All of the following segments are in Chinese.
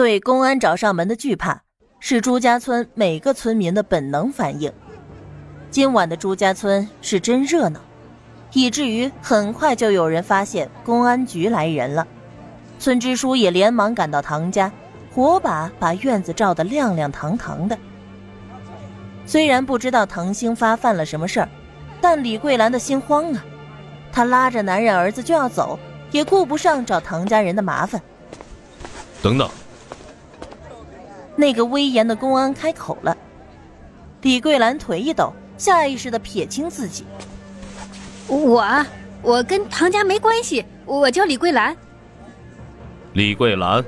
对公安找上门的惧怕，是朱家村每个村民的本能反应。今晚的朱家村是真热闹，以至于很快就有人发现公安局来人了。村支书也连忙赶到唐家，火把把院子照得亮亮堂堂的。虽然不知道唐兴发犯了什么事儿，但李桂兰的心慌啊！她拉着男人儿子就要走，也顾不上找唐家人的麻烦。等等。那个威严的公安开口了。李桂兰腿一抖，下意识的撇清自己：“我，我跟唐家没关系，我叫李桂兰。”李桂兰。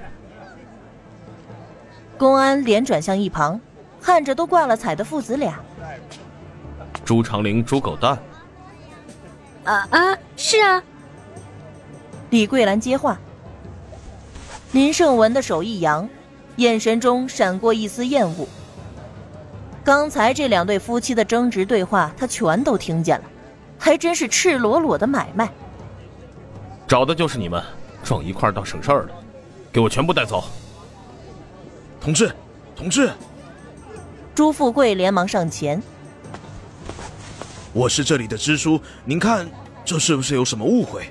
公安脸转向一旁，看着都挂了彩的父子俩。朱长林，猪狗蛋。啊啊，是啊。李桂兰接话。林胜文的手一扬。眼神中闪过一丝厌恶。刚才这两对夫妻的争执对话，他全都听见了，还真是赤裸裸的买卖。找的就是你们，撞一块倒省事儿了，给我全部带走。同志，同志！朱富贵连忙上前。我是这里的支书，您看这是不是有什么误会？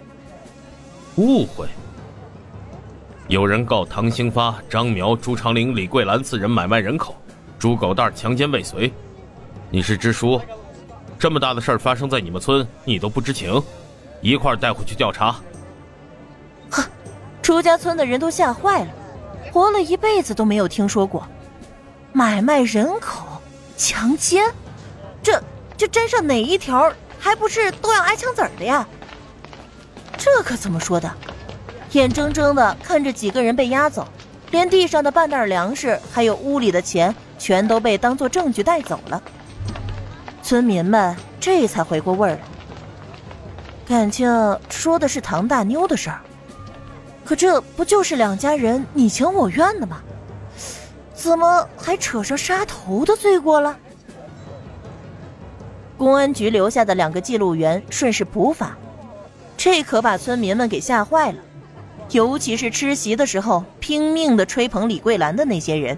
误会？有人告唐兴发、张苗、朱长林、李桂兰四人买卖人口，猪狗蛋强奸未遂。你是支书，这么大的事儿发生在你们村，你都不知情，一块带回去调查。呵，朱家村的人都吓坏了，活了一辈子都没有听说过，买卖人口、强奸，这这沾上哪一条，还不是都要挨枪子儿的呀？这可怎么说的？眼睁睁的看着几个人被押走，连地上的半袋粮食还有屋里的钱全都被当做证据带走了。村民们这才回过味儿来，感情说的是唐大妞的事儿，可这不就是两家人你情我愿的吗？怎么还扯上杀头的罪过了？公安局留下的两个记录员顺势普法，这可把村民们给吓坏了。尤其是吃席的时候拼命的吹捧李桂兰的那些人，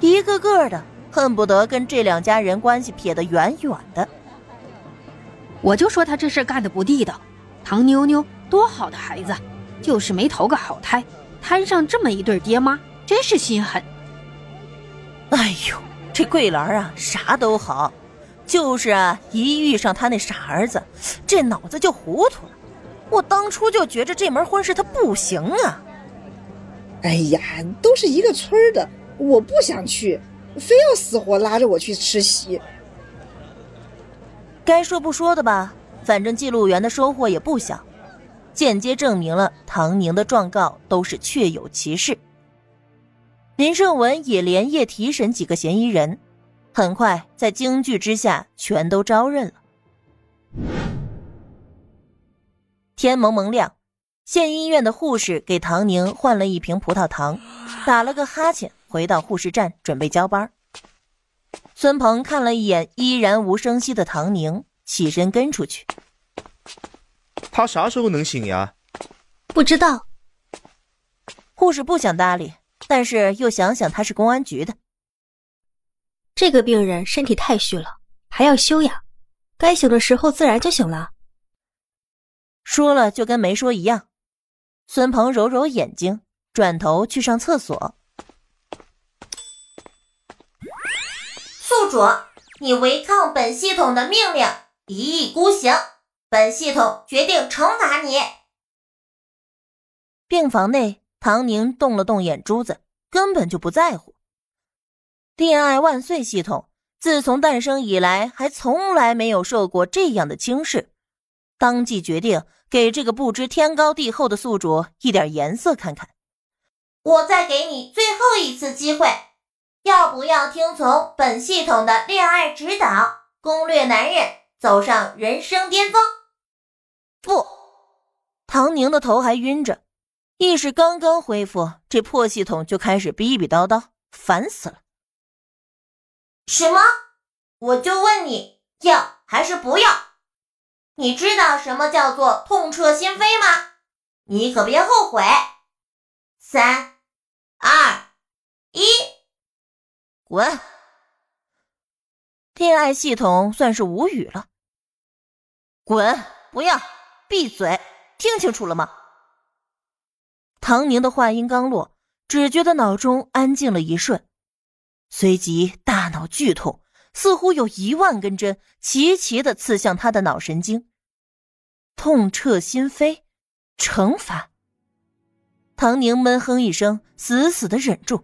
一个个的恨不得跟这两家人关系撇得远远的。我就说他这事干的不地道，唐妞妞多好的孩子，就是没投个好胎，摊上这么一对爹妈，真是心狠。哎呦，这桂兰啊，啥都好，就是啊，一遇上他那傻儿子，这脑子就糊涂了。我当初就觉着这门婚事他不行啊！哎呀，都是一个村的，我不想去，非要死活拉着我去吃席。该说不说的吧，反正记录员的收获也不小，间接证明了唐宁的状告都是确有其事。林胜文也连夜提审几个嫌疑人，很快在惊惧之下全都招认了。天蒙蒙亮，县医院的护士给唐宁换了一瓶葡萄糖，打了个哈欠，回到护士站准备交班。孙鹏看了一眼依然无声息的唐宁，起身跟出去。他啥时候能醒呀？不知道。护士不想搭理，但是又想想他是公安局的。这个病人身体太虚了，还要休养，该醒的时候自然就醒了。说了就跟没说一样。孙鹏揉揉眼睛，转头去上厕所。宿主，你违抗本系统的命令，一意孤行，本系统决定惩罚你。病房内，唐宁动了动眼珠子，根本就不在乎。恋爱万岁系统自从诞生以来，还从来没有受过这样的轻视，当即决定。给这个不知天高地厚的宿主一点颜色看看。我再给你最后一次机会，要不要听从本系统的恋爱指导，攻略男人，走上人生巅峰？不，唐宁的头还晕着，意识刚刚恢复，这破系统就开始逼逼叨叨，烦死了。什么？我就问你要还是不要？你知道什么叫做痛彻心扉吗？你可别后悔。三、二、一滚！恋爱系统算是无语了。滚！不要！闭嘴！听清楚了吗？唐宁的话音刚落，只觉得脑中安静了一瞬，随即大脑剧痛，似乎有一万根针齐齐的刺向他的脑神经，痛彻心扉，惩罚。唐宁闷哼一声，死死的忍住。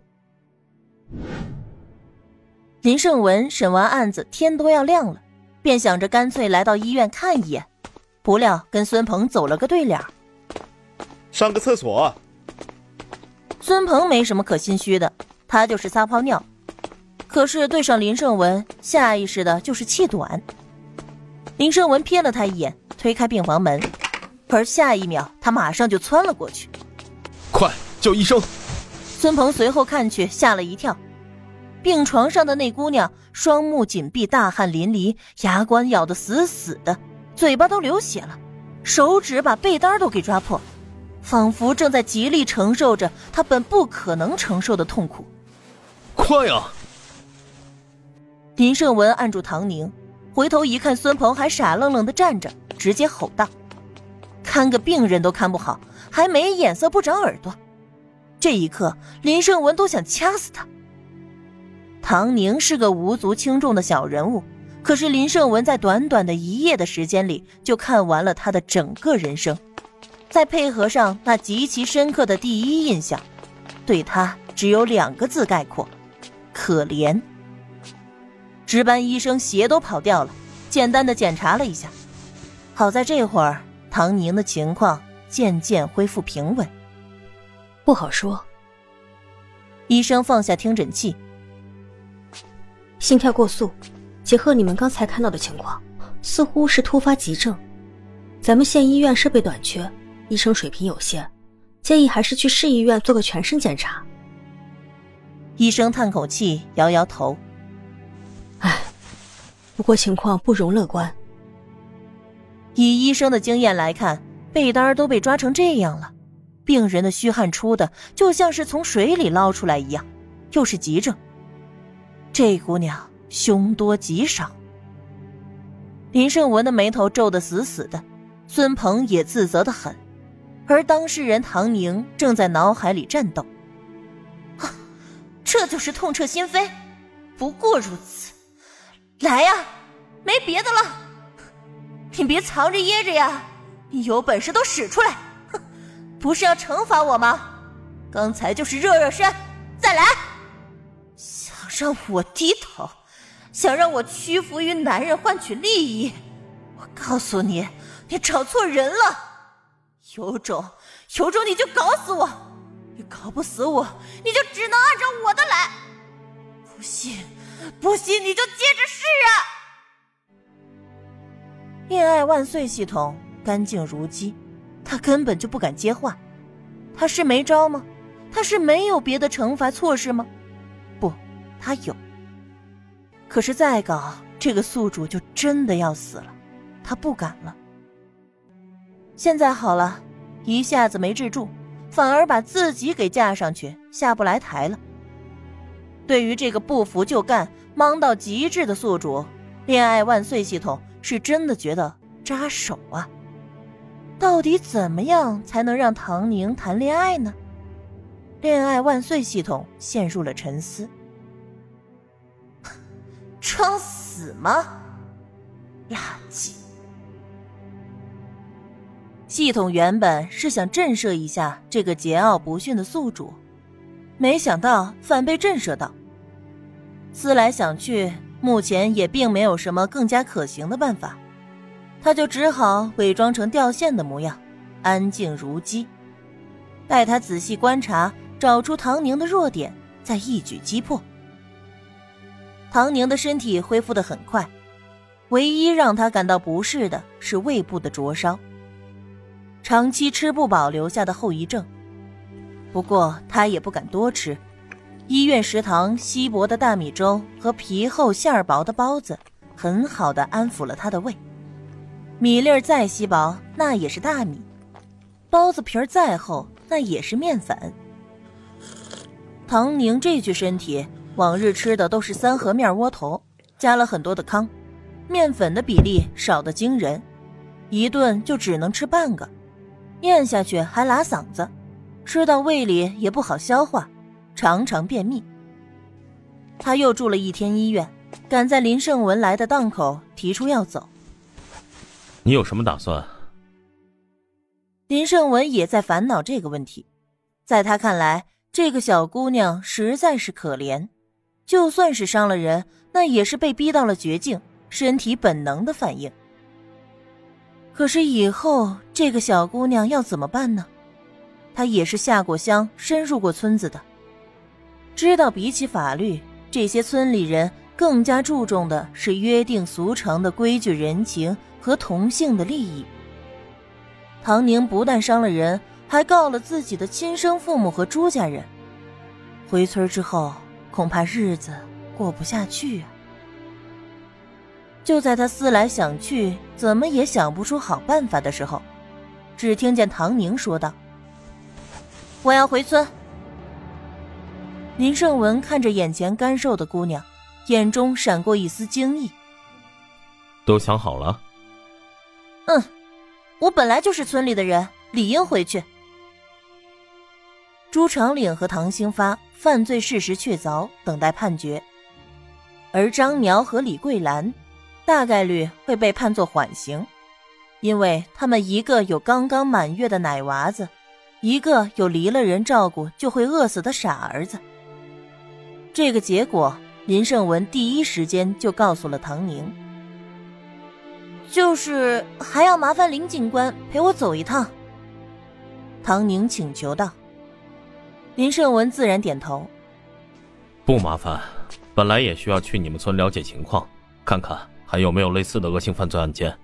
林胜文审完案子，天都要亮了，便想着干脆来到医院看一眼，不料跟孙鹏走了个对脸。上个厕所。孙鹏没什么可心虚的，他就是撒泡尿。可是对上林胜文，下意识的就是气短。林胜文瞥了他一眼，推开病房门，而下一秒，他马上就窜了过去。快叫医生！孙鹏随后看去，吓了一跳。病床上的那姑娘，双目紧闭，大汗淋漓，牙关咬得死死的，嘴巴都流血了，手指把被单都给抓破，仿佛正在极力承受着她本不可能承受的痛苦。快啊！林胜文按住唐宁，回头一看，孙鹏还傻愣愣的站着，直接吼道：“看个病人都看不好！”还没眼色不长耳朵，这一刻林胜文都想掐死他。唐宁是个无足轻重的小人物，可是林胜文在短短的一夜的时间里就看完了他的整个人生，再配合上那极其深刻的第一印象，对他只有两个字概括：可怜。值班医生鞋都跑掉了，简单的检查了一下，好在这会儿唐宁的情况。渐渐恢复平稳，不好说。医生放下听诊器，心跳过速，结合你们刚才看到的情况，似乎是突发急症。咱们县医院设备短缺，医生水平有限，建议还是去市医院做个全身检查。医生叹口气，摇摇头：“唉，不过情况不容乐观。以医生的经验来看。”被单都被抓成这样了，病人的虚汗出的就像是从水里捞出来一样，又是急症。这姑娘凶多吉少。林胜文的眉头皱得死死的，孙鹏也自责的很，而当事人唐宁正在脑海里战斗。这就是痛彻心扉，不过如此。来呀，没别的了，你别藏着掖着呀。你有本事都使出来！哼，不是要惩罚我吗？刚才就是热热身，再来！想让我低头，想让我屈服于男人换取利益？我告诉你，你找错人了！有种，有种你就搞死我！你搞不死我，你就只能按照我的来！不信，不信你就接着试啊！恋爱万岁系统。干净如鸡，他根本就不敢接话。他是没招吗？他是没有别的惩罚措施吗？不，他有。可是再搞，这个宿主就真的要死了。他不敢了。现在好了，一下子没治住，反而把自己给架上去，下不来台了。对于这个不服就干、忙到极致的宿主，恋爱万岁系统是真的觉得扎手啊。到底怎么样才能让唐宁谈恋爱呢？恋爱万岁系统陷入了沉思。装死吗？垃圾！系统原本是想震慑一下这个桀骜不驯的宿主，没想到反被震慑到。思来想去，目前也并没有什么更加可行的办法。他就只好伪装成掉线的模样，安静如鸡，待他仔细观察，找出唐宁的弱点，再一举击破。唐宁的身体恢复的很快，唯一让他感到不适的是胃部的灼烧，长期吃不饱留下的后遗症。不过他也不敢多吃，医院食堂稀薄的大米粥和皮厚馅儿薄的包子，很好的安抚了他的胃。米粒儿再稀薄，那也是大米；包子皮儿再厚，那也是面粉。唐宁这具身体往日吃的都是三合面窝头，加了很多的糠，面粉的比例少得惊人，一顿就只能吃半个，咽下去还拉嗓子，吃到胃里也不好消化，常常便秘。他又住了一天医院，赶在林胜文来的档口提出要走。你有什么打算？林胜文也在烦恼这个问题，在他看来，这个小姑娘实在是可怜，就算是伤了人，那也是被逼到了绝境，身体本能的反应。可是以后这个小姑娘要怎么办呢？她也是下过乡、深入过村子的，知道比起法律，这些村里人更加注重的是约定俗成的规矩、人情和同性的利益。唐宁不但伤了人，还告了自己的亲生父母和朱家人。回村之后，恐怕日子过不下去啊！就在他思来想去，怎么也想不出好办法的时候，只听见唐宁说道：“我要回村。”林胜文看着眼前干瘦的姑娘，眼中闪过一丝惊异。都想好了？嗯。我本来就是村里的人，理应回去。朱长岭和唐兴发犯罪事实确凿，等待判决；而张苗和李桂兰，大概率会被判作缓刑，因为他们一个有刚刚满月的奶娃子，一个有离了人照顾就会饿死的傻儿子。这个结果，林胜文第一时间就告诉了唐宁。就是还要麻烦林警官陪我走一趟。唐宁请求道。林胜文自然点头。不麻烦，本来也需要去你们村了解情况，看看还有没有类似的恶性犯罪案件。